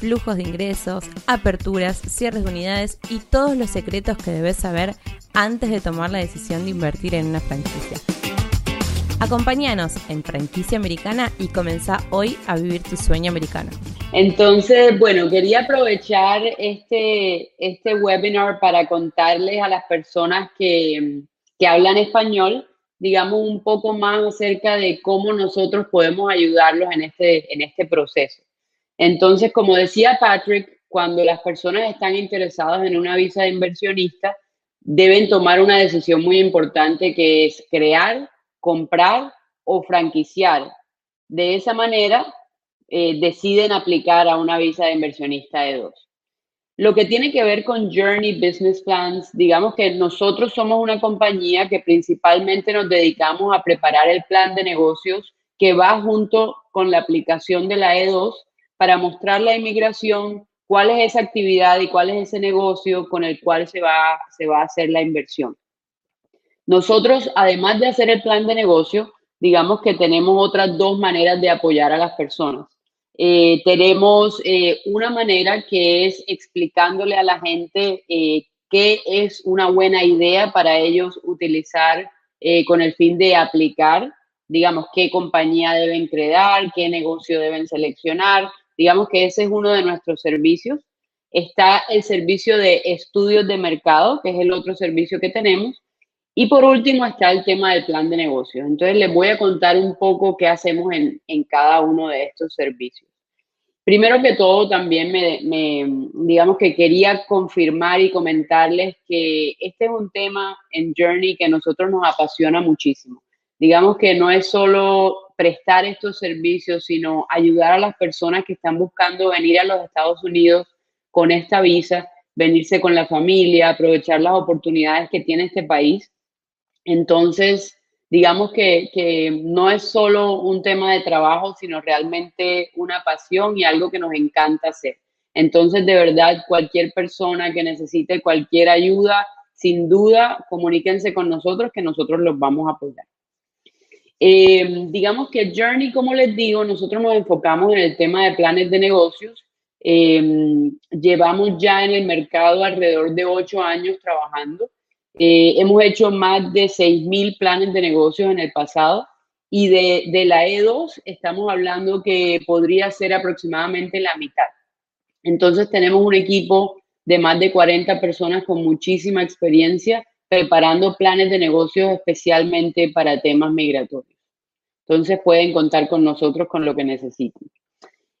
flujos de ingresos, aperturas, cierres de unidades y todos los secretos que debes saber antes de tomar la decisión de invertir en una franquicia. Acompáñanos en Franquicia Americana y comenzá hoy a vivir tu sueño americano. Entonces, bueno, quería aprovechar este, este webinar para contarles a las personas que, que hablan español, digamos, un poco más acerca de cómo nosotros podemos ayudarlos en este, en este proceso. Entonces, como decía Patrick, cuando las personas están interesadas en una visa de inversionista, deben tomar una decisión muy importante que es crear comprar o franquiciar. De esa manera, eh, deciden aplicar a una visa de inversionista de dos. Lo que tiene que ver con Journey Business Plans, digamos que nosotros somos una compañía que principalmente nos dedicamos a preparar el plan de negocios que va junto con la aplicación de la E2 para mostrar la inmigración cuál es esa actividad y cuál es ese negocio con el cual se va, se va a hacer la inversión. Nosotros, además de hacer el plan de negocio, digamos que tenemos otras dos maneras de apoyar a las personas. Eh, tenemos eh, una manera que es explicándole a la gente eh, qué es una buena idea para ellos utilizar con el fin de aplicar, digamos, qué compañía deben crear, qué negocio deben seleccionar. Digamos que ese es uno de nuestros servicios. Está el servicio de estudios de mercado, que es el otro servicio que tenemos. Y por último está el tema del plan de negocios. Entonces les voy a contar un poco qué hacemos en, en cada uno de estos servicios. Primero que todo, también me, me, digamos que quería confirmar y comentarles que este es un tema en Journey que a nosotros nos apasiona muchísimo. Digamos que no es solo prestar estos servicios, sino ayudar a las personas que están buscando venir a los Estados Unidos con esta visa, venirse con la familia, aprovechar las oportunidades que tiene este país entonces, digamos que, no es solo un tema de trabajo, sino realmente una pasión y algo que nos encanta hacer. Entonces, de verdad, cualquier persona que necesite cualquier ayuda, sin duda, comuníquense con nosotros que nosotros los vamos a apoyar. Eh, digamos que Journey, como les digo, nosotros nos enfocamos en el tema de planes de negocios. Eh, llevamos ya en el mercado alrededor de ocho años trabajando. Eh, hemos hecho más de 6.000 planes de negocios en el pasado y de, de, la E2 estamos hablando que podría ser aproximadamente la mitad. Entonces tenemos un equipo de más de 40 personas con muchísima experiencia preparando planes de negocios especialmente para temas migratorios. Entonces pueden contar con nosotros con lo que necesiten.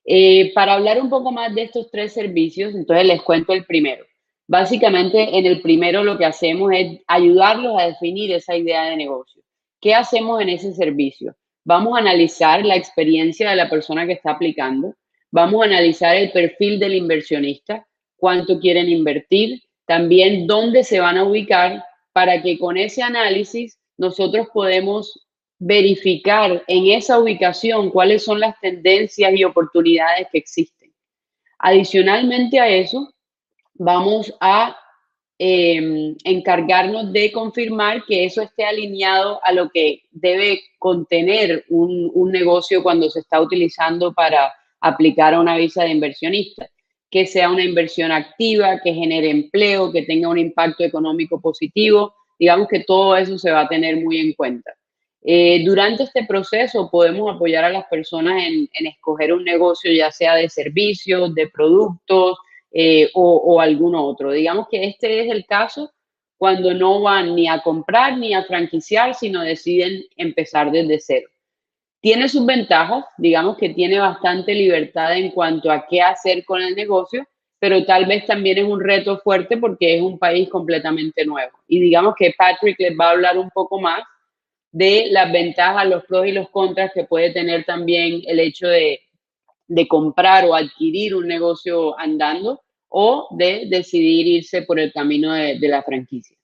Eh, para hablar un poco más de estos tres servicios, entonces les cuento el primero. Básicamente, en el primero lo que hacemos es ayudarlos a definir esa idea de negocio. ¿Qué hacemos en ese servicio? Vamos a analizar la experiencia de la persona que está aplicando, vamos a analizar el perfil del inversionista, cuánto quieren invertir, también dónde se van a ubicar para que con ese análisis nosotros podemos verificar en esa ubicación cuáles son las tendencias y oportunidades que existen. Adicionalmente a eso, vamos a em, encargarnos de confirmar que eso esté alineado a lo que debe contener un, un, negocio cuando se está utilizando para aplicar a una visa de inversionista, que sea una inversión activa, que genere empleo, que tenga un impacto económico positivo. Digamos que todo eso se va a tener muy en cuenta. Eh, durante este proceso podemos apoyar a las personas en, escoger un negocio, ya sea de servicios, de productos, eh, o, o alguno otro. Digamos que este es el caso cuando no van ni a comprar ni a franquiciar, sino deciden empezar desde cero. Tiene sus ventajas, digamos que tiene bastante libertad en cuanto a qué hacer con el negocio, pero tal vez también es un reto fuerte porque es un país completamente nuevo. Y digamos que Patrick les va a hablar un poco más de las ventajas, los pros y los contras que puede tener también el hecho de, comprar o adquirir un negocio andando o de decidir irse por el camino de la franquicia.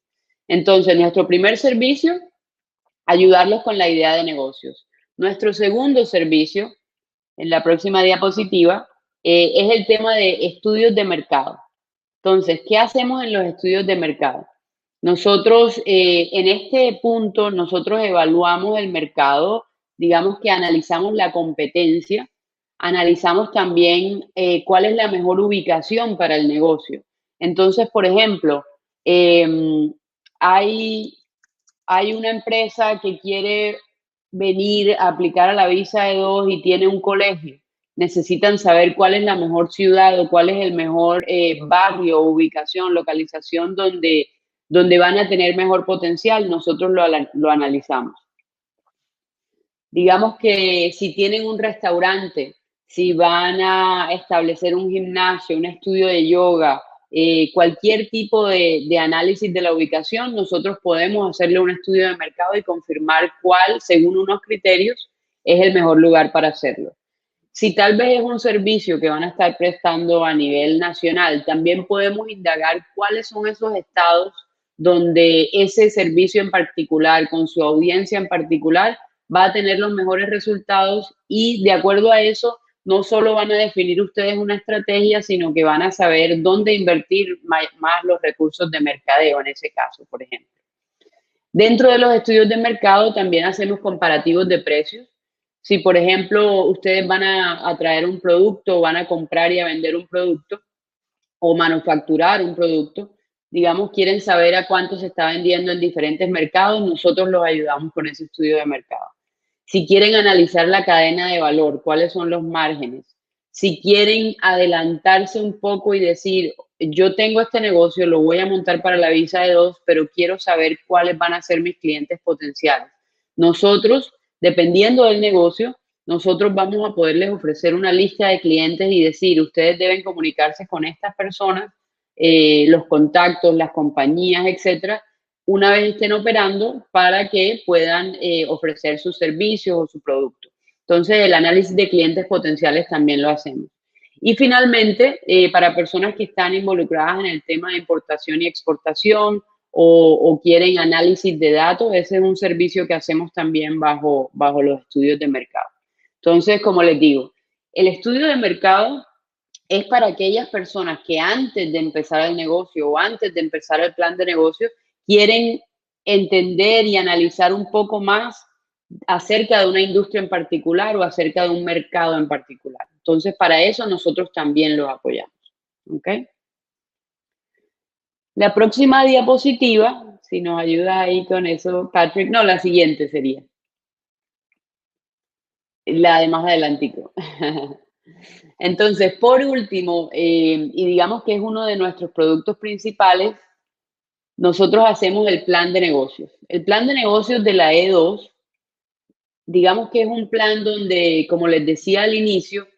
Entonces, nuestro primer servicio, ayudarlos con la idea de negocios. Nuestro segundo servicio, en la próxima diapositiva, eh, es el tema de estudios de mercado. Entonces, ¿qué hacemos en los estudios de mercado? Nosotros, eh, en este punto, nosotros evaluamos el mercado, digamos que analizamos la competencia, analizamos también eh, cuál es la mejor ubicación para el negocio. Entonces, por ejemplo, em, hay, hay una empresa que quiere venir a aplicar a la visa de dos y tiene un colegio. Necesitan saber cuál es la mejor ciudad o cuál es el mejor eh, barrio, ubicación, localización donde, donde van a tener mejor potencial. Nosotros lo, lo analizamos. Digamos que si tienen un restaurante, si van a establecer un gimnasio, un estudio de yoga, eh, cualquier tipo de, de, análisis de la ubicación, nosotros podemos hacerle un estudio de mercado y confirmar cuál, según unos criterios, es el mejor lugar para hacerlo. Si tal vez es un servicio que van a estar prestando a nivel nacional, también podemos indagar cuáles son esos estados donde ese servicio en particular, con su audiencia en particular, va a tener los mejores resultados y de acuerdo a eso no solo van a definir ustedes una estrategia, sino que van a saber dónde invertir más, los recursos de mercadeo en ese caso, por ejemplo. Dentro de los estudios de mercado también hacemos comparativos de precios. Si, por ejemplo, ustedes van a, a traer un producto, van a comprar y a vender un producto o manufacturar un producto, digamos, quieren saber a cuánto se está vendiendo en diferentes mercados, nosotros los ayudamos con ese estudio de mercado. Si quieren analizar la cadena de valor, cuáles son los márgenes. Si quieren adelantarse un poco y decir, yo tengo este negocio, lo voy a montar para la visa de dos, pero quiero saber cuáles van a ser mis clientes potenciales. Nosotros, dependiendo del negocio, nosotros vamos a poderles ofrecer una lista de clientes y decir, ustedes deben comunicarse con estas personas, eh, los contactos, las compañías, etcétera, una vez estén operando para que puedan eh, ofrecer sus servicios o su producto. Entonces, el análisis de clientes potenciales también lo hacemos. Y finalmente, eh, para personas que están involucradas en el tema de importación y exportación o, o, quieren análisis de datos, ese es un servicio que hacemos también bajo, bajo los estudios de mercado. Entonces, como les digo, el estudio de mercado es para aquellas personas que antes de empezar el negocio o antes de empezar el plan de negocio quieren entender y analizar un poco más acerca de una industria en particular o acerca de un mercado en particular. Entonces, para eso nosotros también los apoyamos. ¿Ok? La próxima diapositiva, si nos ayuda ahí con eso, Patrick, no, la siguiente sería. La de más adelantico. Entonces, por último, eh, y digamos que es uno de nuestros productos principales, nosotros hacemos el plan de negocios. El plan de negocios de la E2, digamos que es un plan donde, como les decía al inicio,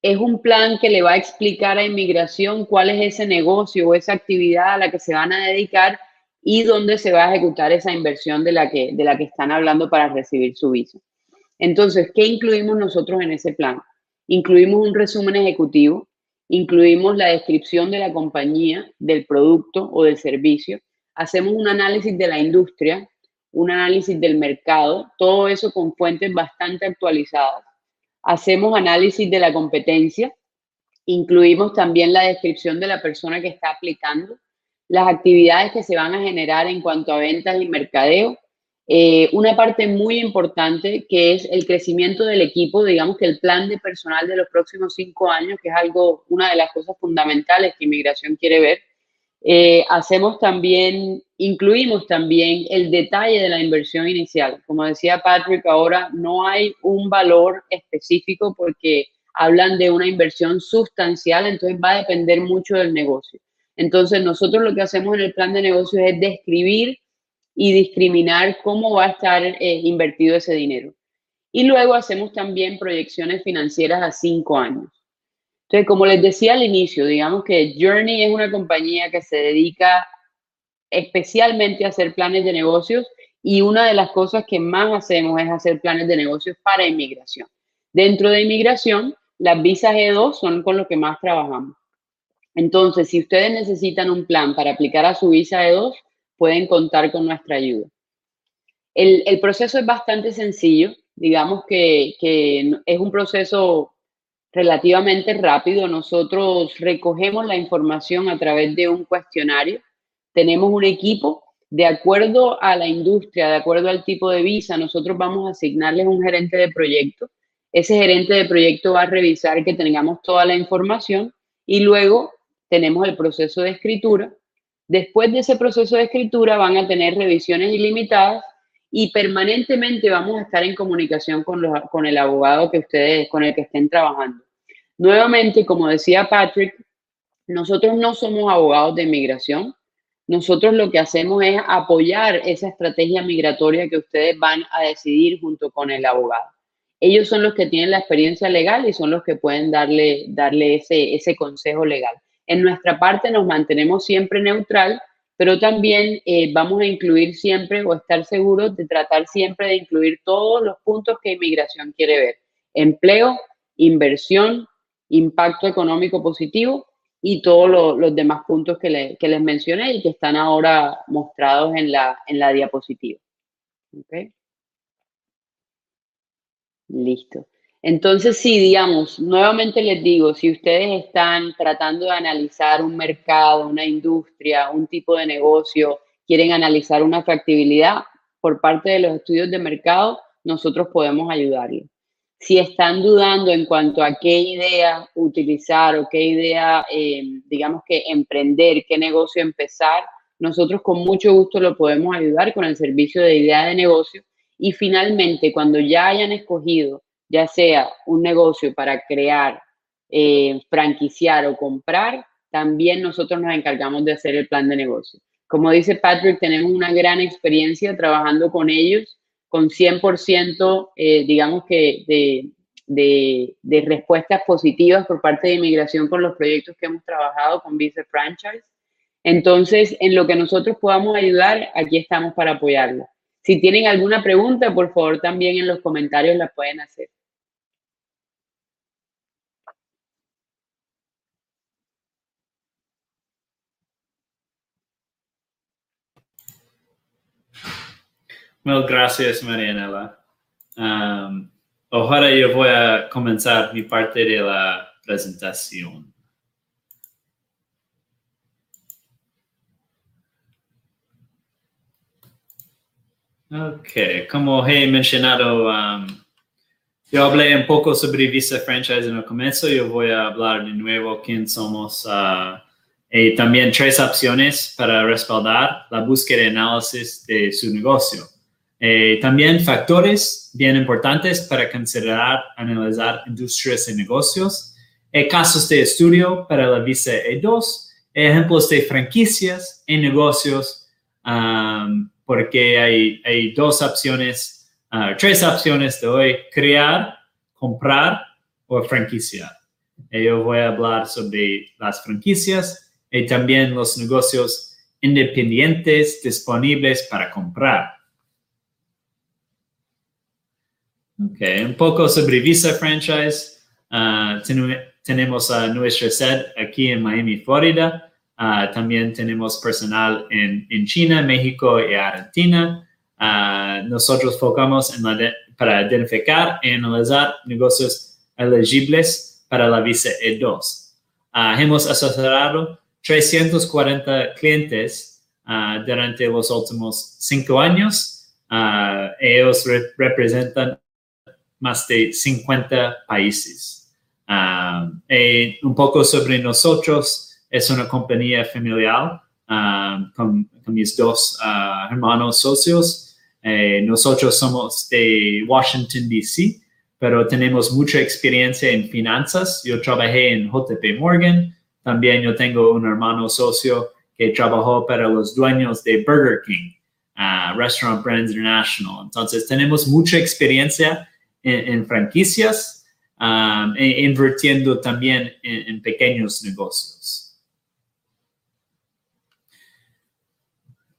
es un plan que le va a explicar a inmigración cuál es ese negocio o esa actividad a la que se van a dedicar y dónde se va a ejecutar esa inversión de la que, de la que están hablando para recibir su visa. Entonces, ¿qué incluimos nosotros en ese plan? Incluimos un resumen ejecutivo, Incluimos la descripción de la compañía, del producto o del servicio. Hacemos un análisis de la industria, un análisis del mercado, todo eso con fuentes bastante actualizadas. Hacemos análisis de la competencia. Incluimos también la descripción de la persona que está aplicando, las actividades que se van a generar en cuanto a ventas y mercadeo eh, una parte muy importante que es el crecimiento del equipo, digamos que el plan de personal de los próximos cinco años, que es algo, una de las cosas fundamentales que inmigración quiere ver. Eh, hacemos también, incluimos también el detalle de la inversión inicial. Como decía Patrick, ahora no hay un valor específico porque hablan de una inversión sustancial, entonces va a depender mucho del negocio. Entonces nosotros lo que hacemos en el plan de negocios es describir y discriminar cómo va a estar eh, invertido ese dinero. Y luego hacemos también proyecciones financieras a cinco años. Entonces, como les decía al inicio, digamos que Journey es una compañía que se dedica especialmente a hacer planes de negocios y una de las cosas que más hacemos es hacer planes de negocios para inmigración. Dentro de inmigración, las visas E2 son con lo que más trabajamos. Entonces, si ustedes necesitan un plan para aplicar a su visa de dos, pueden contar con nuestra ayuda. El, proceso es bastante sencillo, digamos que, que es un proceso relativamente rápido. Nosotros recogemos la información a través de un cuestionario. Tenemos un equipo de acuerdo a la industria, de acuerdo al tipo de visa, nosotros vamos a asignarles un gerente de proyecto. Ese gerente de proyecto va a revisar que tengamos toda la información y luego tenemos el proceso de escritura. Después de ese proceso de escritura van a tener revisiones ilimitadas y permanentemente vamos a estar en comunicación con, el abogado que ustedes, con el que estén trabajando. Nuevamente, como decía Patrick, nosotros no somos abogados de inmigración, nosotros lo que hacemos es apoyar esa estrategia migratoria que ustedes van a decidir junto con el abogado. Ellos son los que tienen la experiencia legal y son los que pueden darle, darle ese, ese consejo legal. En nuestra parte nos mantenemos siempre neutral, pero también eh, vamos a incluir siempre o estar seguros de tratar siempre de incluir todos los puntos que inmigración quiere ver. Empleo, inversión, impacto económico positivo y todos los demás puntos que, les mencioné y que están ahora mostrados en la, en la diapositiva. Listo. Entonces, sí, digamos, nuevamente les digo, si ustedes están tratando de analizar un mercado, una industria, un tipo de negocio, quieren analizar una factibilidad por parte de los estudios de mercado, nosotros podemos ayudarles si están dudando en cuanto a qué idea utilizar o qué idea, eh, digamos que emprender, qué negocio empezar, nosotros con mucho gusto lo podemos ayudar con el servicio de idea de negocio. Y finalmente, cuando ya hayan escogido, ya sea un negocio para crear, eh, franquiciar o comprar, también nosotros nos encargamos de hacer el plan de negocio. Como dice Patrick, tenemos una gran experiencia trabajando con ellos con 100%, eh, digamos que, de, de, respuestas positivas por parte de inmigración con los proyectos que hemos trabajado con Visa Franchise. Entonces, en lo que nosotros podamos ayudar, aquí estamos para apoyarla. Si tienen alguna pregunta, por favor, también en los comentarios la pueden hacer. Well, gracias, Marianela. Um, ahora yo voy a comenzar mi parte de la presentación. Ok, como he mencionado, um, yo hablé un poco sobre Visa Franchise en el comienzo, yo voy a hablar de nuevo quién somos uh, y también tres opciones para respaldar la búsqueda y análisis de su negocio. Eh, también factores bien importantes para considerar, analizar industrias y negocios, eh, casos de estudio para la visa E2, ejemplos de franquicias y negocios, porque hay, hay, dos opciones, uh, tres opciones de hoy, crear, comprar o franquiciar. Eh, yo voy a hablar sobre las franquicias y también los negocios independientes disponibles para comprar. Ok, un poco sobre Visa Franchise. Ah, tenemos nuestra sede aquí en Miami, Florida. Ah, también tenemos personal en, China, México y Argentina. Ah, nosotros focamos en la para identificar y analizar negocios elegibles para la visa E2. hemos asesorado 340 clientes durante los últimos cinco años. ellos representan más de 50 países. Um, un poco sobre nosotros, es una compañía familiar um, con, mis dos uh, hermanos socios. Eh, nosotros somos de Washington, D.C., pero tenemos mucha experiencia en finanzas. Yo trabajé en JP Morgan. También yo tengo un hermano socio que trabajó para los dueños de Burger King, uh, Restaurant Brands International. Entonces, tenemos mucha experiencia en, franquicias um, e invirtiendo también en, pequeños negocios.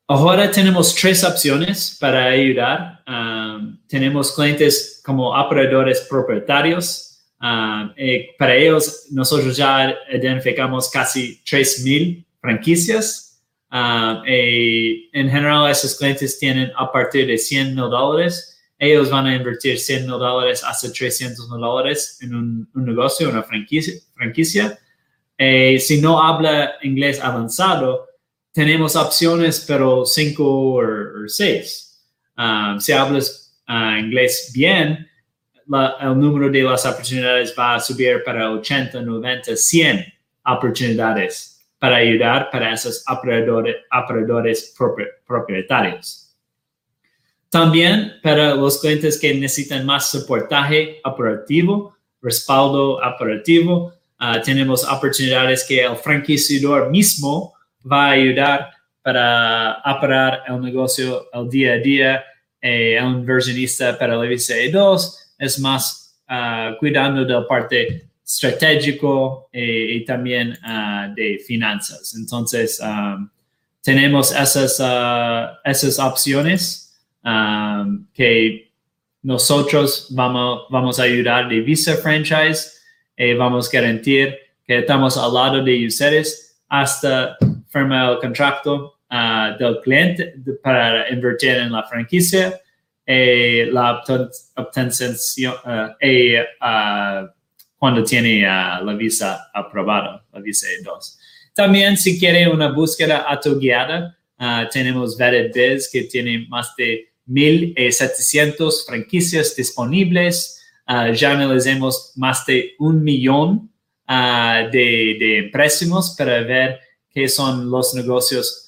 Ahora tenemos tres opciones para ayudar. Um, tenemos clientes como operadores propietarios. Ah, eh, para ellos, nosotros ya identificamos casi 3.000 franquicias. Ah, en general, esos clientes tienen a partir de 100 mil dólares. Ellos van a invertir 100 mil dólares hasta 300 mil dólares en un, negocio, una franquicia. franquicia. Eh, si no habla inglés avanzado, tenemos opciones, pero 5 o 6. Ah, si hablas inglés bien, el número de las oportunidades va a subir para 80, 90, 100 oportunidades para ayudar para esos operadores, propietarios. También para los clientes que necesitan más soportaje operativo, respaldo operativo, ah, tenemos oportunidades que el franquiciador mismo va a ayudar para operar el negocio el día a día. Eh, el inversionista para la VCE 2 es más uh, cuidando de la parte estratégico eh, y también uh, de finanzas. Entonces, tenemos esas, esas opciones um, que nosotros vamos, vamos a ayudar de Visa Franchise y vamos a garantir que estamos al lado de ustedes hasta firmar el contrato del cliente para invertir en la franquicia e la obtención eh, cuando tiene la visa aprobada, la visa E2. También si quiere una búsqueda autoguiada, uh, tenemos Vetted Biz que tiene más de 1.700 franquicias disponibles. Uh, ya analizamos más de un millón uh, de, de para ver qué son los negocios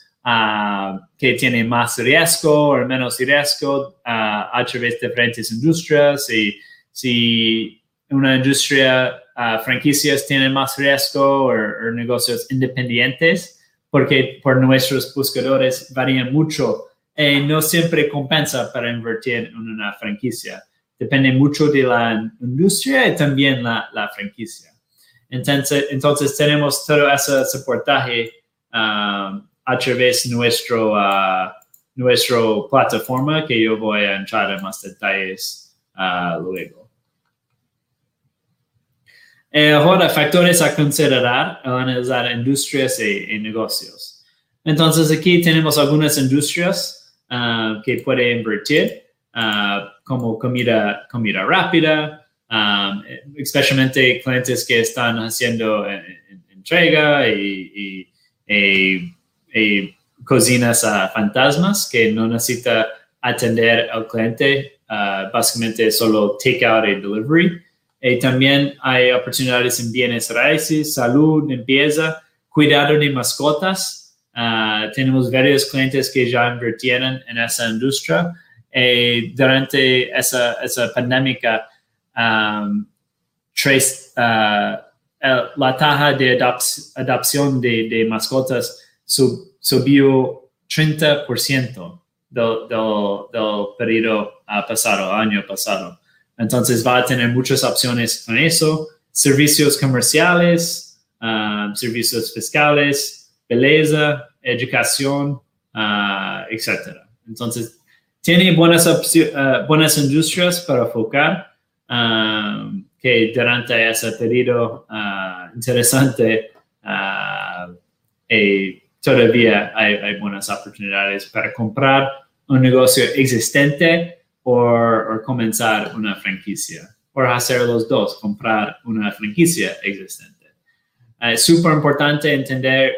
que tiene más riesgo o menos riesgo a través de diferentes industrias y si una industria franquicias tiene más riesgo o, negocios independientes porque por nuestros buscadores varían mucho y no siempre compensa para invertir en una franquicia. Depende mucho de la industria y también la, la franquicia. Entonces, entonces tenemos todo ese soportaje a través de nuestro, uh, nuestro plataforma que yo voy a entrar en más detalles uh, luego. Eh, ahora, factores a considerar al analizar industrias y, negocios. Entonces, aquí tenemos algunas industrias uh, que puede invertir, uh, como comida, comida rápida, um, especialmente clientes que están haciendo entrega y, y y cocinas a fantasmas que no necesita atender al cliente, uh, básicamente solo take-out y delivery. Y también hay oportunidades en bienes raíces, salud, limpieza, cuidado de mascotas. Uh, tenemos varios clientes que ya invirtieron en esa industria. Y durante esa, esa pandemia, um, uh, la tasa de adopción de, de mascotas subió 30% del, del, periodo pasado, año pasado. Entonces va a tener muchas opciones con eso, servicios comerciales, ah, servicios fiscales, belleza, educación, uh, etc. Entonces, tiene buenas, uh, buenas industrias para enfocar que durante ese periodo interesante todavía hay, buenas oportunidades para comprar un negocio existente o, comenzar una franquicia. O hacer los dos, comprar una franquicia existente. Es súper importante entender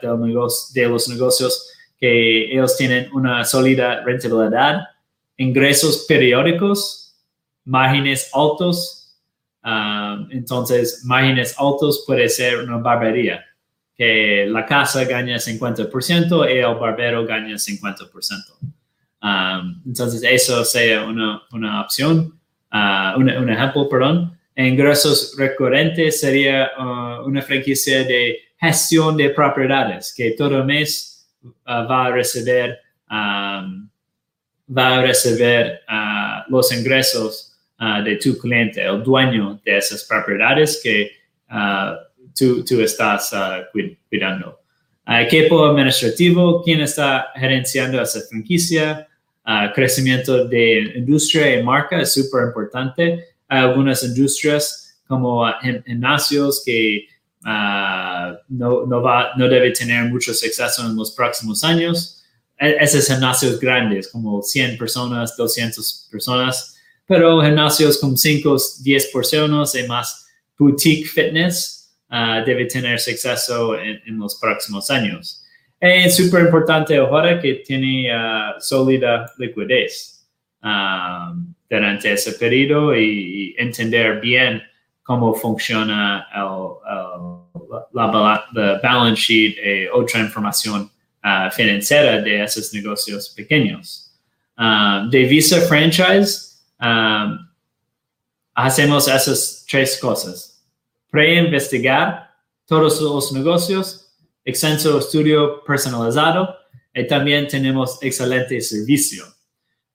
de los negocios que ellos tienen una sólida rentabilidad, ingresos periódicos, márgenes altos. Uh, entonces, márgenes altos puede ser una barbería que la casa gana 50% y el barbero gana 50%. Um, entonces, eso sea una, una opción, uh, un, ejemplo, perdón. Ingresos recurrentes sería uh, una franquicia de gestión de propiedades que todo mes uh, va a recibir, um, va a recibir los ingresos de tu cliente, el dueño de esas propiedades que tú, estás uh, cuidando. equipo administrativo, quién está gerenciando esa franquicia, uh, crecimiento de industria y marca es súper importante. Hay algunas industrias como gimnasios que no, no, va, no debe tener mucho éxito en los próximos años. E, esos gimnasios grandes, como 100 personas, 200 personas, pero gimnasios con 5, 10 personas y más boutique fitness uh, debe tener éxito en, en, los próximos años. Es súper importante ahora que tiene uh, sólida liquidez durante ese periodo y, entender bien cómo funciona el, la, balance sheet y otra información uh, financiera de esos negocios pequeños. Um, de Visa Franchise, um, hacemos esas tres cosas. Pre-investigar todos los negocios, extenso estudio personalizado y también tenemos excelente servicio.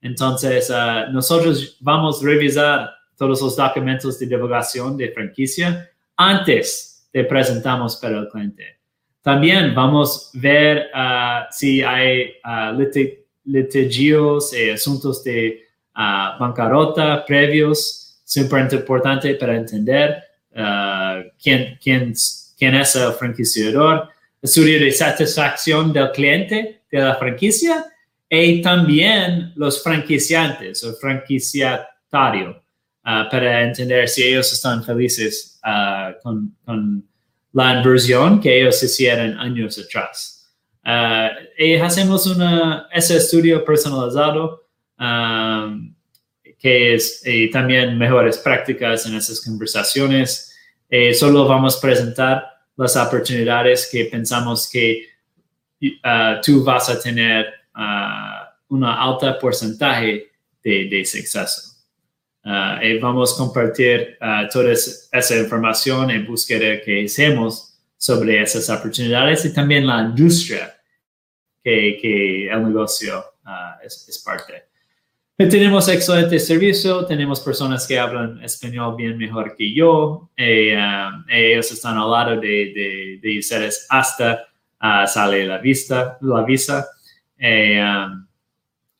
Entonces, uh, nosotros vamos a revisar todos los documentos de divulgación de franquicia antes de presentamos para el cliente. También vamos a ver uh, si hay uh, litigios y asuntos de bancarrota previos, súper importante para entender quién, quién, quién es el franquiciador, estudio de satisfacción del cliente de la franquicia y también los franquiciantes o franquiciatario uh, para entender si ellos están felices uh, con, la inversión que ellos hicieron años atrás. Uh, y hacemos una, ese estudio personalizado um, que es también mejores prácticas en esas conversaciones. solo vamos a presentar las oportunidades que pensamos que uh, tú vas a tener uh, una alta porcentaje de, de éxito. Uh, y vamos a compartir toda esa información en búsqueda que hacemos sobre esas oportunidades y también la industria que, que el negocio es, es parte. Tenemos excelente servicio, tenemos personas que hablan español bien mejor que yo, y, um, ellos están al lado de, de, ustedes hasta uh, sale la, vista, la visa. Um,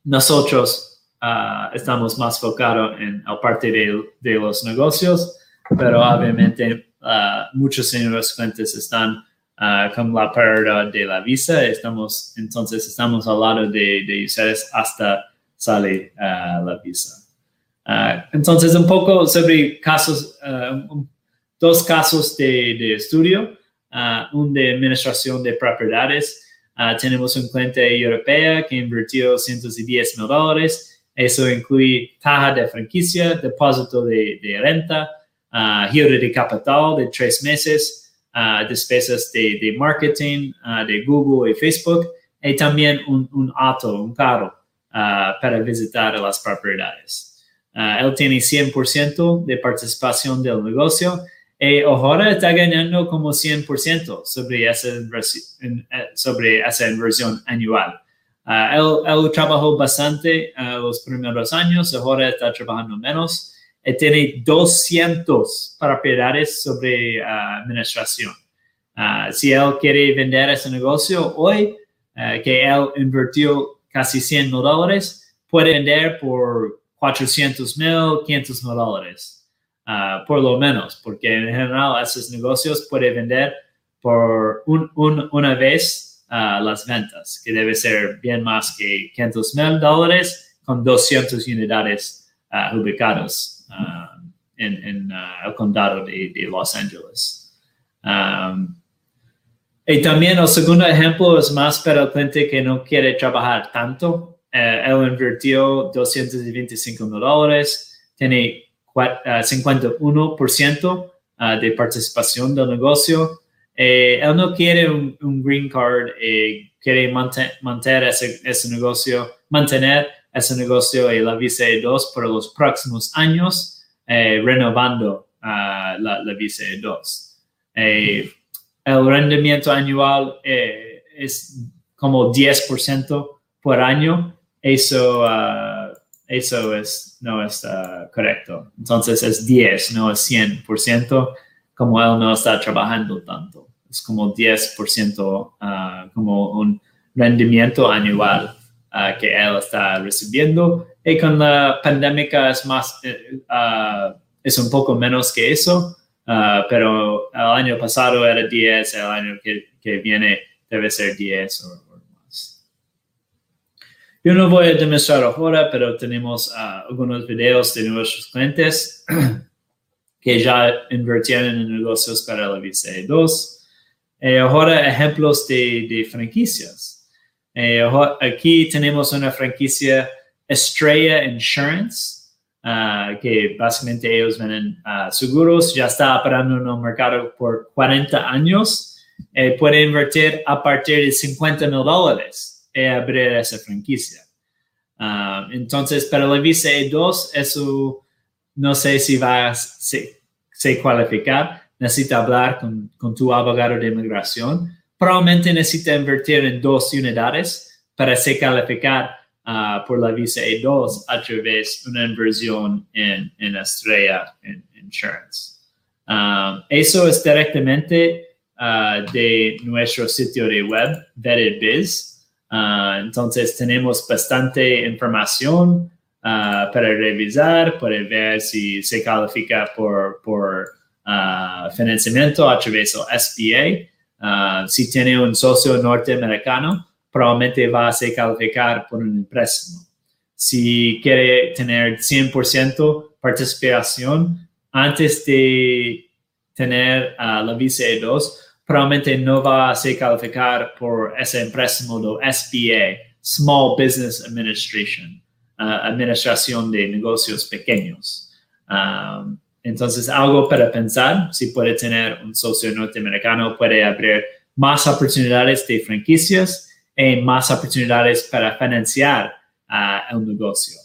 nosotros uh, estamos más enfocados en la parte de, de, los negocios, pero obviamente uh, muchos señores clientes están con la pérdida de la visa, estamos, entonces estamos al lado de, de ustedes hasta sale uh, la visa. Uh, entonces, un poco sobre casos, uh, dos casos de, de estudio, un de administración de propiedades. tenemos un cliente europeo que invirtió 110 mil dólares. Eso incluye caja de franquicia, depósito de, renta, giro de capital de tres meses, despesas de, marketing de Google y Facebook, y también un, auto, un carro. Ah, para visitar las propiedades. Uh, él tiene 100% de participación del negocio y ahora está ganando como 100% sobre esa, eh, sobre esa inversión anual. Uh, él, trabajó bastante los primeros años, ahora está trabajando menos y tiene 200 propiedades sobre administración. si él quiere vender ese negocio hoy, que él invirtió casi 100 mil dólares, puede vender por 400 mil, 500 mil dólares, por lo menos, porque en general esos negocios pueden vender por un, una vez uh, las ventas, que debe ser bien más que 500 mil dólares con 200 unidades uh, ubicadas en, en el condado de, Los Ángeles. Y también el segundo ejemplo es más para el cliente que no quiere trabajar tanto. Eh, él invirtió 225 mil dólares, tiene 51% eh, eh, de participación del negocio. Él no quiere un, green card y quiere mantener ese, ese, negocio, mantener ese negocio y la visa E2 por los próximos años, renovando la, la, visa E2 el rendimiento anual eh, es como 10% por año. Eso, uh, eso es, no está correcto. Entonces es 10, no es 100%, como él no está trabajando tanto. Es como 10%, uh, como un rendimiento anual uh, que él está recibiendo. Y con la pandemia es más, es un poco menos que eso ah, pero el año pasado era 10, el año que, que viene debe ser 10 o, más. Yo no voy a demostrar ahora, pero tenemos ah, algunos videos de nuestros clientes que ya invirtieron en negocios para la visa 2. Eh, ahora ejemplos de, de franquicias. Eh, aquí tenemos una franquicia Estrella Insurance, uh, que básicamente ellos venden uh, seguros, ya está operando en el mercado por 40 años, eh, puede invertir a partir de 50 mil dólares y abrir esa franquicia. Uh, entonces, para la visa E2, eso no sé si va a se, se cualificar. Necesita hablar con, con tu abogado de inmigración. Probablemente necesita invertir en dos unidades para se calificar uh, por la visa E2 a través de una inversión en, en Estrella Insurance. Um, eso es directamente uh, de nuestro sitio de web, Vetted Biz. Uh, entonces tenemos bastante información uh, para revisar, para ver si se califica por, por uh, financiamiento a través del SBA. Uh, si tiene un socio norteamericano, probablemente va a ser calificar por un préstamo. Si quiere tener 100% participación antes de tener la visa E2, probablemente no va a ser calificar por ese préstamo de SBA, Small Business Administration, Administración de Negocios Pequeños. Entonces, algo para pensar, si puede tener un socio norteamericano, puede abrir más oportunidades de franquicias y más oportunidades para financiar uh, el negocio.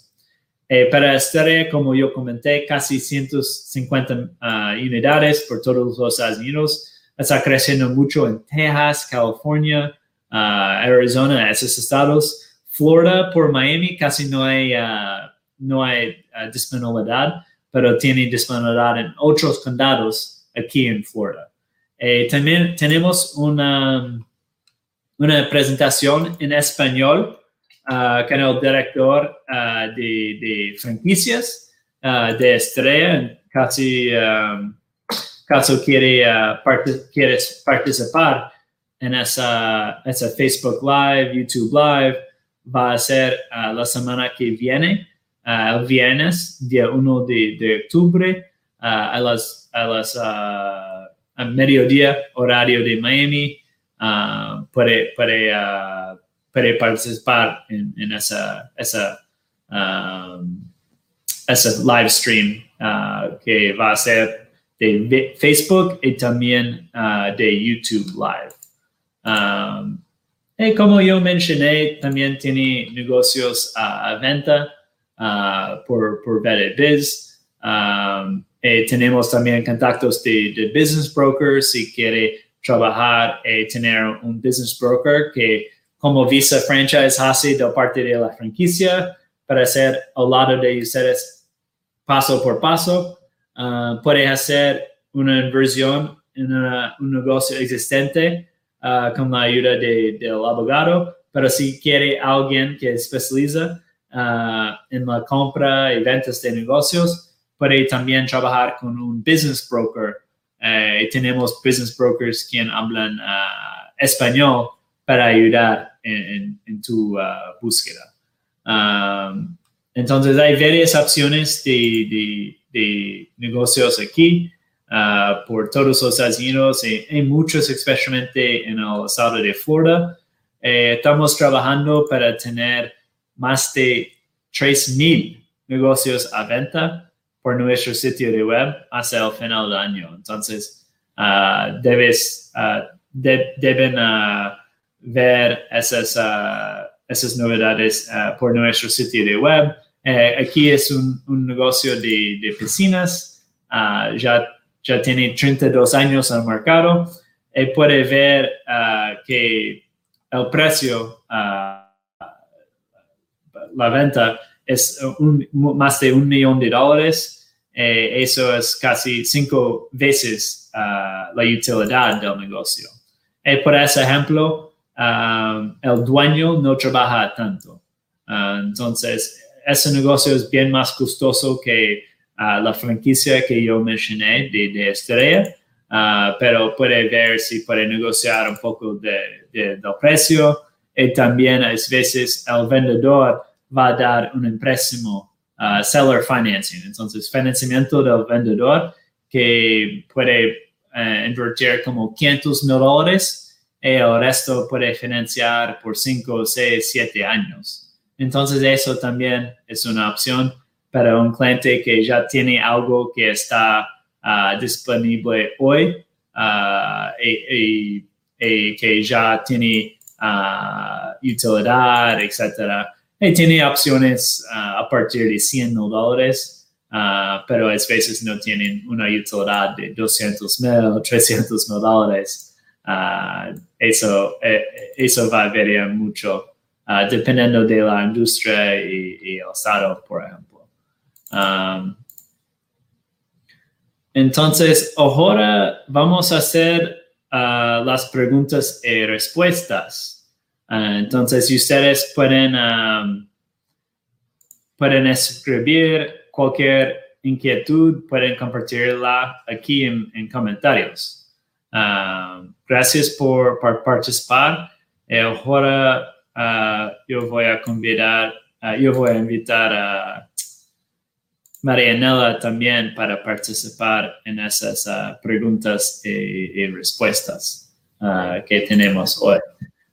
Eh, para Estrella, como yo comenté, casi 150 uh, unidades por todos los Estados Unidos. Está creciendo mucho en Texas, California, Arizona, esos estados. Florida por Miami casi no hay, no hay disponibilidad, pero tiene disponibilidad en otros condados aquí en Florida. Eh, también tenemos una una presentación en español uh, con el director uh, de, de, franquicias uh, de Estrella. Casi, um, caso quiere, quieres participar en esa, esa, Facebook Live, YouTube Live, va a ser la semana que viene, el viernes, día 1 de, octubre, a las, a las a mediodía, horario de Miami. Puede, participar en, esa, esa, um, live stream que va a ser de Facebook y también de YouTube Live. Y como yo mencioné, también tiene negocios a venta por, por Biz. Um, y tenemos también contactos de, de business brokers si quiere trabajar y tener un business broker que como Visa Franchise hace de parte de la franquicia para hacer al lado de ustedes paso por paso. Uh, puede hacer una inversión en un negocio existente uh, con la ayuda de, del abogado, pero si quiere alguien que especializa uh, en la compra y ventas de negocios, puede también trabajar con un business broker. Eh, tenemos business brokers quien hablan uh, español para ayudar en, en, tu uh, búsqueda. Um, entonces hay varias opciones de, de, de negocios aquí uh, por todos los Estados Unidos y hay muchos especialmente en el estado de Florida. Eh, estamos trabajando para tener más de 3,000 negocios a venta por nuestro sitio de web hasta el final del año. Entonces, uh, debes, uh, de, deben uh, ver esas, esas novedades por nuestro sitio de web. Eh, aquí es un, un, negocio de, de piscinas, ya, ya tiene 32 años en el mercado y puede ver que el precio, la venta, es un, más de un millón de dólares. Eh, eso es casi cinco veces uh, la utilidad del negocio. Y por ese ejemplo, um, el dueño no trabaja tanto. Uh, entonces, ese negocio es bien más costoso que la franquicia que yo mencioné de, de Estrella, pero puede ver si puede negociar un poco de, del precio y también a veces el vendedor va a dar un empréstimo, seller financing, entonces financiamiento del vendedor que puede uh, invertir como 500 mil dólares y el resto puede financiar por 5, 6, 7 años. Entonces eso también es una opción para un cliente que ya tiene algo que está uh, disponible hoy uh, y, y, que ya tiene uh, utilidad, etc. Y tiene opciones a partir de 100 mil dólares, pero a veces no tienen una utilidad de 200 mil, 300 mil dólares. eso, eh, eso va a variar mucho dependiendo de la industria y, y, el estado, por ejemplo. Um, entonces, ahora vamos a hacer uh, las preguntas y respuestas. Uh, entonces, ustedes pueden, um, pueden escribir cualquier inquietud, pueden compartirla aquí en, en comentarios. Um, gracias por, por participar. ahora uh, yo voy a convidar, yo voy a invitar a Marianela también para participar en esas uh, preguntas y, respuestas que tenemos hoy.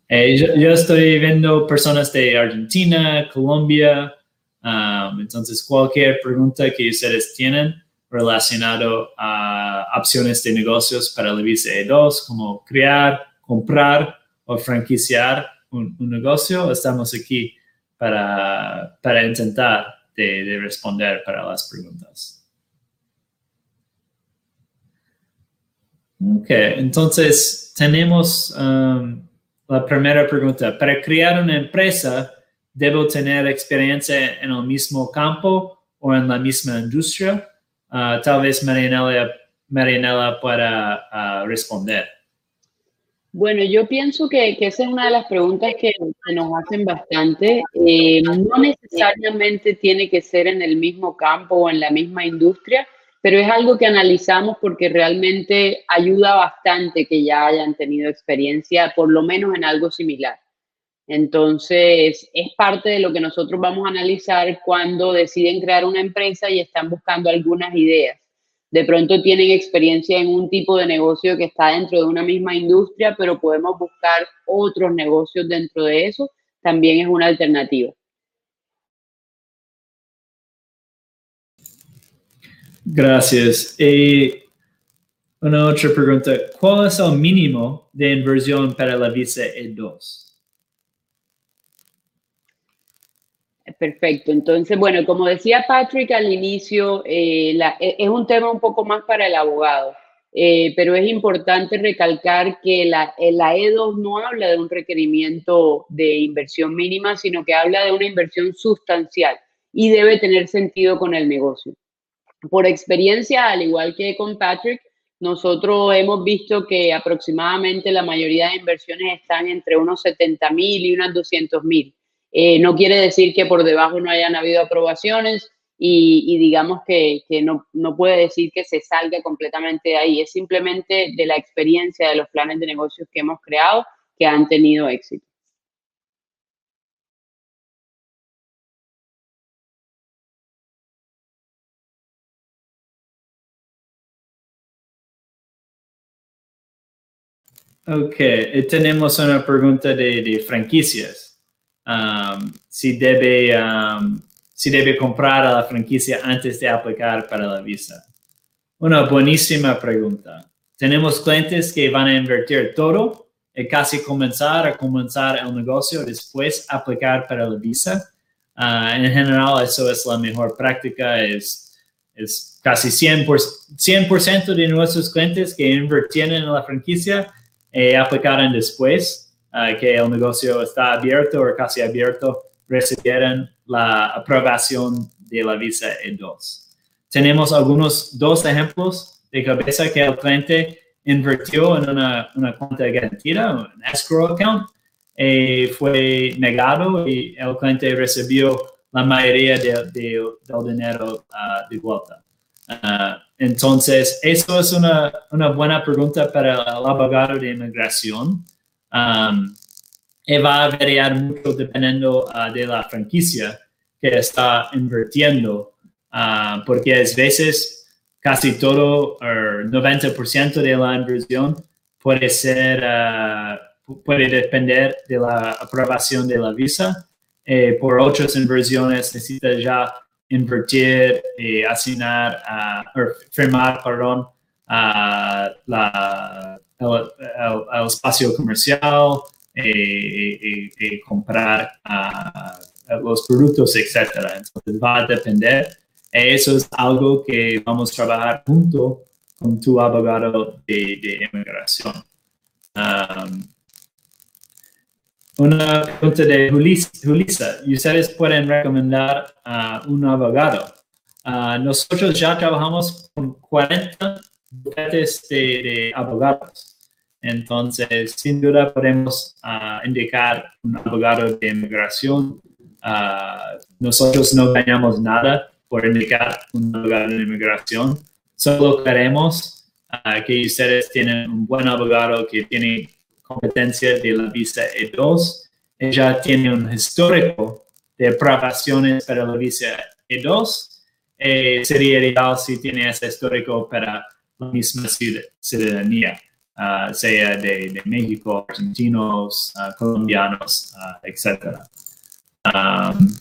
Eh, yo, estoy viendo personas de Argentina, Colombia, um, entonces cualquier pregunta que ustedes tienen relacionado a opciones de negocios para la visa E2, como crear, comprar o franquiciar un, negocio, estamos aquí para, para intentar de, responder para las preguntas. Ok, entonces tenemos um, la primera pregunta. Para crear una empresa, ¿debo tener experiencia en el mismo campo o en la misma industria? Uh, tal vez Marianela, Marianela pueda uh, responder. Bueno, yo pienso que, esa es una de las preguntas que, nos hacen bastante. Eh, no necesariamente tiene que ser en el mismo campo o en la misma industria, pero es algo que analizamos porque realmente ayuda bastante que ya hayan tenido experiencia, por lo menos en algo similar. Entonces, es parte de lo que nosotros vamos a analizar cuando deciden crear una empresa y están buscando algunas ideas de pronto tienen experiencia en un tipo de negocio que está dentro de una misma industria, pero podemos buscar otros negocios dentro de eso, también es una alternativa. Gracias. Y una otra pregunta, ¿cuál es el mínimo de inversión para la visa E2? Perfecto. Entonces, bueno, como decía Patrick al inicio, eh, e, es un tema un poco más para el abogado, eh, pero es importante recalcar que la, la E2 no habla de un requerimiento de inversión mínima, sino que habla de una inversión sustancial y debe tener sentido con el negocio. Por experiencia, al igual que con Patrick, nosotros hemos visto que aproximadamente la mayoría de inversiones están entre unos 70 mil y unos 200 mil. Eh, no quiere decir que por debajo no hayan habido aprobaciones y, digamos que, no, puede decir que se salga completamente de ahí. Es simplemente de la experiencia de los planes de negocios que hemos creado que han tenido éxito. Ok, tenemos una pregunta de franquicias. Um, si, debe, um, si debe comprar a la franquicia antes de aplicar para la visa? Una buenísima pregunta. Tenemos clientes que van a invertir todo y casi comenzar a comenzar el negocio después aplicar para la visa. Uh, en general, eso es la mejor práctica. Es, es casi 100%, 100 de nuestros clientes que invirtieron en la franquicia y aplicaron después eh, que el negocio está abierto o casi abierto recibieron la aprobación de la visa E2. Tenemos algunos dos ejemplos de cabeza que el cliente invirtió en una, una cuenta garantida, un escrow account, y fue negado y el cliente recibió la mayoría del dinero uh, de vuelta. Ah, entonces, eso es una, una, buena pregunta para el abogado de inmigración. Y va a variar mucho dependiendo de la franquicia que está invirtiendo, porque a veces casi todo, el 90% de la inversión puede ser, puede depender de la aprobación de la visa. Eh, por otras inversiones necesita ya invertir y asignar, o firmar, perdón, la, el, espacio comercial y, comprar los productos, etc. Entonces va a depender. Eso es algo que vamos a trabajar junto con tu abogado de, inmigración. Um, una pregunta de Julissa. ¿Ustedes pueden recomendar a un abogado? Uh, nosotros ya trabajamos con 40 bufetes de, abogados. Entonces, sin duda podemos uh, indicar un abogado de inmigración. Uh, nosotros no ganamos nada por indicar un abogado de inmigración. Solo queremos que ustedes tienen un buen abogado que tiene competencia de la visa E2. Ella tiene un histórico de aprobaciones para la visa E2. Eh, sería ideal si tiene ese histórico para la misma ciudadanía, uh, sea de, México, argentinos, uh, colombianos, uh, etc. Um,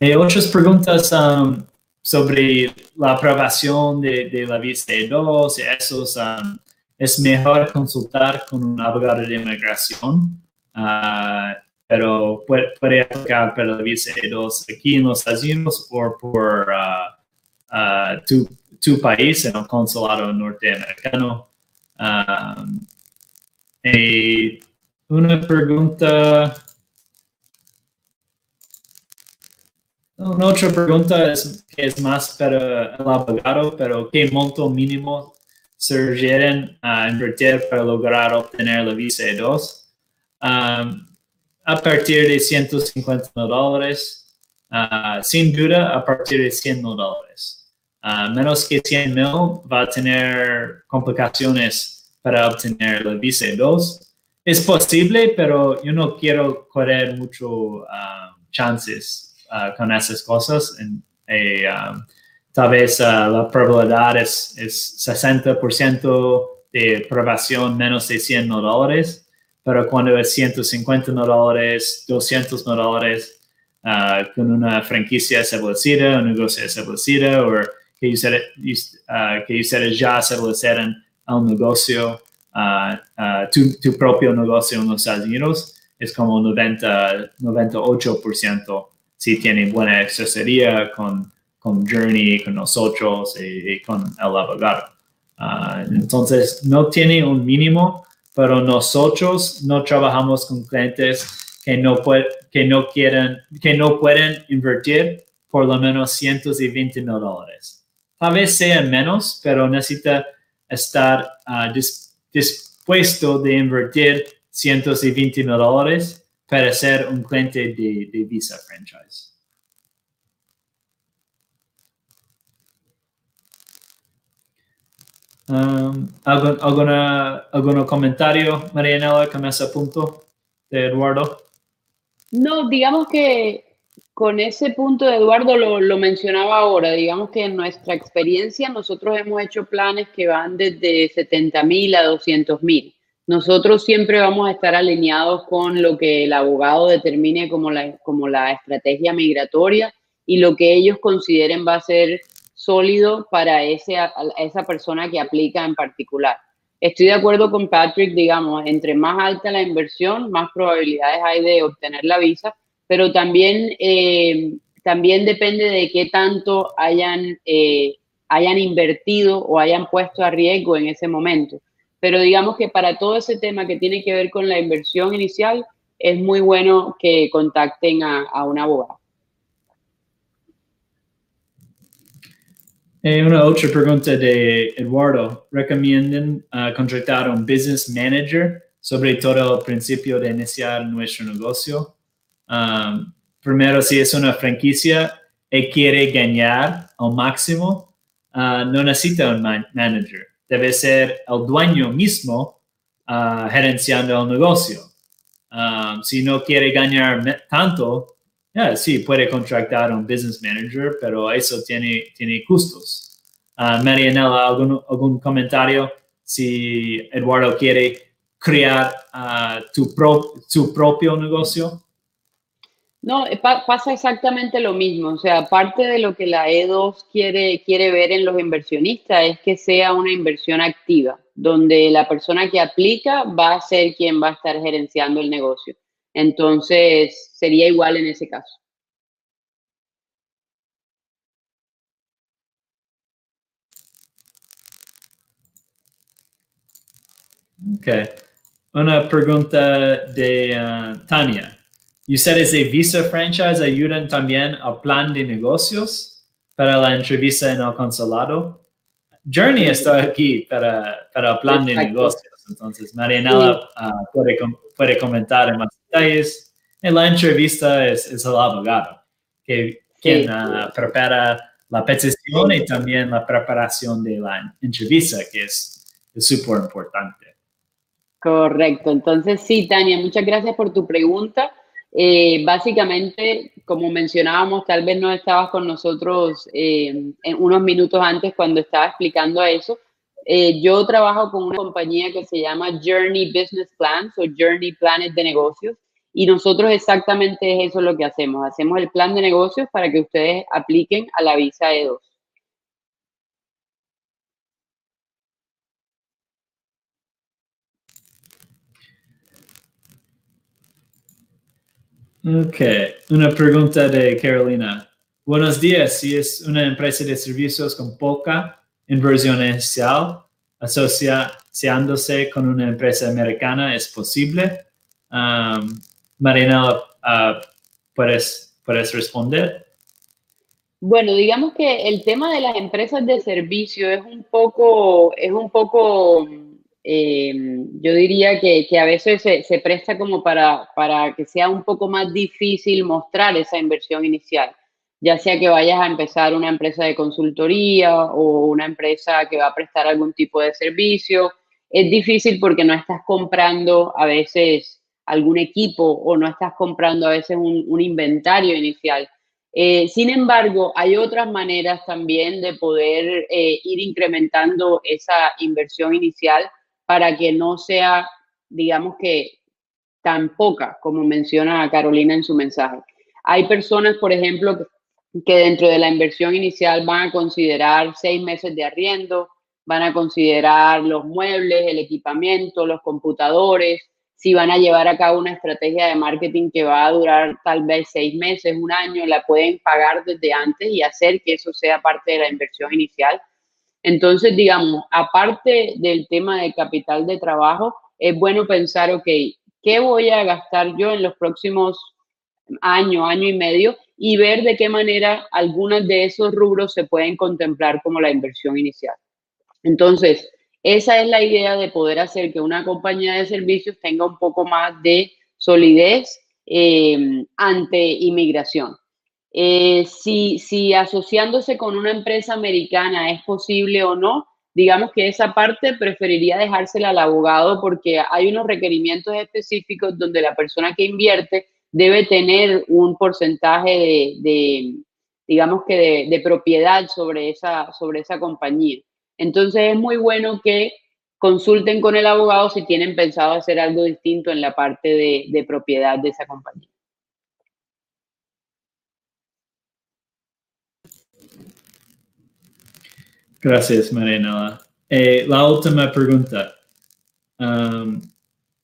eh, otras preguntas um, sobre la aprobación de, la visa E2, esos um, es mejor consultar con un abogado de inmigración, ah, pero puede, puede, aplicar para la visa E2 aquí en los Estados o por ah, ah, tu, tu, país, en el consulado norteamericano. y una pregunta. Una otra pregunta es, es más para el abogado, pero ¿qué monto mínimo se a invertir para lograr obtener la visa E2. Um, a partir de 150 dólares, uh, sin duda a partir de 100 dólares. Uh, menos que 100 mil va a tener complicaciones para obtener la visa E2. Es posible, pero yo no quiero correr mucho uh, chances con esas cosas. En, eh, tal vez ah, la probabilidad es, es 60% de aprobación menos de 100 dólares, pero cuando es 150 dólares, 200 dólares, uh, con una franquicia establecida, un negocio establecido, o que uh, que ya establecieron un negocio, tu, tu, propio negocio en los Estados Unidos, es como 90, 98% si tienen buena asesoría con con Journey, con nosotros y, con el abogado. Ah, entonces, no tiene un mínimo, pero nosotros no trabajamos con clientes que no, que no, quieren, que no pueden invertir por lo menos 120 dólares. Tal vez sea menos, pero necesita estar uh, dispuesto de invertir 120 dólares para ser un cliente de, de Visa Franchise. Um, ¿alguna, ¿Algún comentario, Marianela, con ese punto de Eduardo? No, digamos que con ese punto Eduardo lo, lo, mencionaba ahora, digamos que en nuestra experiencia nosotros hemos hecho planes que van desde 70 mil a 200 mil. Nosotros siempre vamos a estar alineados con lo que el abogado determine como la, como la estrategia migratoria y lo que ellos consideren va a ser sólido para ese, esa persona que aplica en particular. Estoy de acuerdo con Patrick, digamos, entre más alta la inversión, más probabilidades hay de obtener la visa, pero también, eh, también depende de qué tanto hayan, eh, hayan invertido o hayan puesto a riesgo en ese momento. Pero digamos que para todo ese tema que tiene que ver con la inversión inicial, es muy bueno que contacten a, a un abogado. Eh, una otra pregunta de Eduardo. ¿Recomiendan uh, contratar a un business manager, sobre todo al principio de iniciar nuestro negocio? Primero, si es una franquicia, y quiere ganar al máximo, ah, no necesita un manager. Debe ser el dueño mismo uh, gerenciando el negocio. Si no quiere ganar tanto, sí, puede contratar un business manager, pero eso tiene, tiene costos. Uh, Marianela, ¿algún, ¿algún comentario? Si Eduardo quiere crear tu, su propio negocio. No, eh, pasa exactamente lo mismo. O sea, parte de lo que la E2 quiere, quiere ver en los inversionistas es que sea una inversión activa, donde la persona que aplica va a ser quien va a estar gerenciando el negocio. Entonces, sería igual en ese caso. Ok. Una pregunta de uh, Tania. ¿Ustedes de Visa Franchise ayudan también al plan de negocios para la entrevista en el consulado? Journey está aquí para, para el plan de negocios. Entonces, Marianela uh, puede, puede, comentar en más detalles. En la entrevista es, es el abogado, que, quien uh, prepara la petición y también la preparación de la entrevista, que es súper importante. Correcto. Entonces, sí, Tania, muchas gracias por tu pregunta. Eh, básicamente, como mencionábamos, tal vez no estabas con nosotros eh, en unos minutos antes cuando estaba explicando eso. Eh, yo trabajo con una compañía que se llama Journey Business Plans o Journey Planes de Negocios y nosotros exactamente es eso lo que hacemos. Hacemos el plan de negocios para que ustedes apliquen a la visa E2. Ok, una pregunta de Carolina. Buenos días, si es una empresa de servicios con poca inversión inicial, asociándose con una empresa americana, ¿es posible? Um, Marina, uh, ¿puedes, ¿puedes responder? Bueno, digamos que el tema de las empresas de servicio es un poco, es un poco eh, yo diría que, a veces se, presta como para, para, que sea un poco más difícil mostrar esa inversión inicial, ya sea que vayas a empezar una empresa de consultoría o una empresa que va a prestar algún tipo de servicio. Es difícil porque no estás comprando a veces algún equipo o no estás comprando a veces un, inventario inicial. Eh, sin embargo, hay otras maneras también de poder eh, ir incrementando esa inversión inicial para que no sea, digamos que, tan poca como menciona Carolina en su mensaje. Hay personas, por ejemplo, que dentro de la inversión inicial van a considerar seis meses de arriendo, van a considerar los muebles, el equipamiento, los computadores, si van a llevar a cabo una estrategia de marketing que va a durar tal vez seis meses, un año, la pueden pagar desde antes y hacer que eso sea parte de la inversión inicial entonces, digamos, aparte del tema de capital de trabajo, es bueno pensar, ok, ¿qué voy a gastar yo en los próximos año, año y medio? Y ver de qué manera algunos de esos rubros se pueden contemplar como la inversión inicial. Entonces, esa es la idea de poder hacer que una compañía de servicios tenga un poco más de solidez eh, ante inmigración. Eh, si, si asociándose con una empresa americana es posible o no, digamos que esa parte preferiría dejársela al abogado porque hay unos requerimientos específicos donde la persona que invierte debe tener un porcentaje de, digamos que de, propiedad sobre esa, sobre esa compañía. Entonces es muy bueno que consulten con el abogado si tienen pensado hacer algo distinto en la parte de propiedad de esa compañía. Gracias, Mariana. Eh, la última pregunta. Um,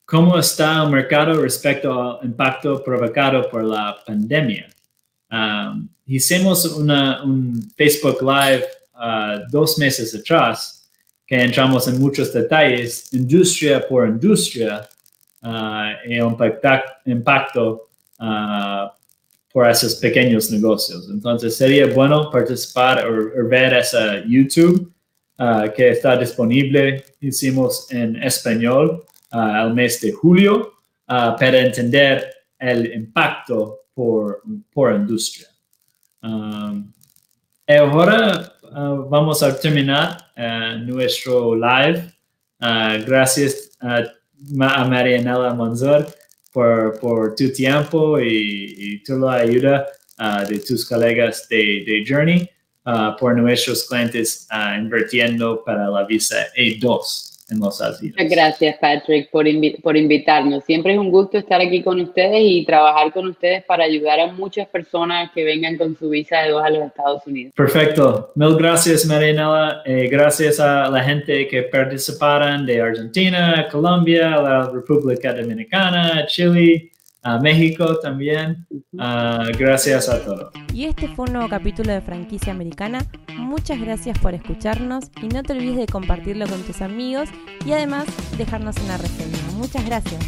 ¿Cómo está el mercado respecto al impacto provocado por la pandemia? Um, hicimos una, un Facebook Live uh, dos meses atrás que entramos en muchos detalles, industria por industria, uh, el impacto uh, por esos pequeños negocios. Entonces sería bueno participar o, ver esa YouTube uh, que está disponible, hicimos en español uh, al mes de julio uh, para entender el impacto por, por industria. Um, ahora vamos a terminar uh, nuestro live. Gracias a, a Marianela Monzor por, por tu tiempo y, y la ayuda de tus colegas de, de Journey por nuestros clientes invirtiendo para la visa E2 en los Gracias, Patrick, por, por invitarnos. Siempre es un gusto estar aquí con ustedes y trabajar con ustedes para ayudar a muchas personas que vengan con su visa de dos a los Estados Unidos. Perfecto. Mil gracias, Marinela. Eh, gracias a la gente que participaron de Argentina, Colombia, la República Dominicana, Chile. A México también. Uh, gracias a todos. Y este fue un nuevo capítulo de Franquicia Americana. Muchas gracias por escucharnos y no te olvides de compartirlo con tus amigos y además dejarnos una reseña. Muchas gracias.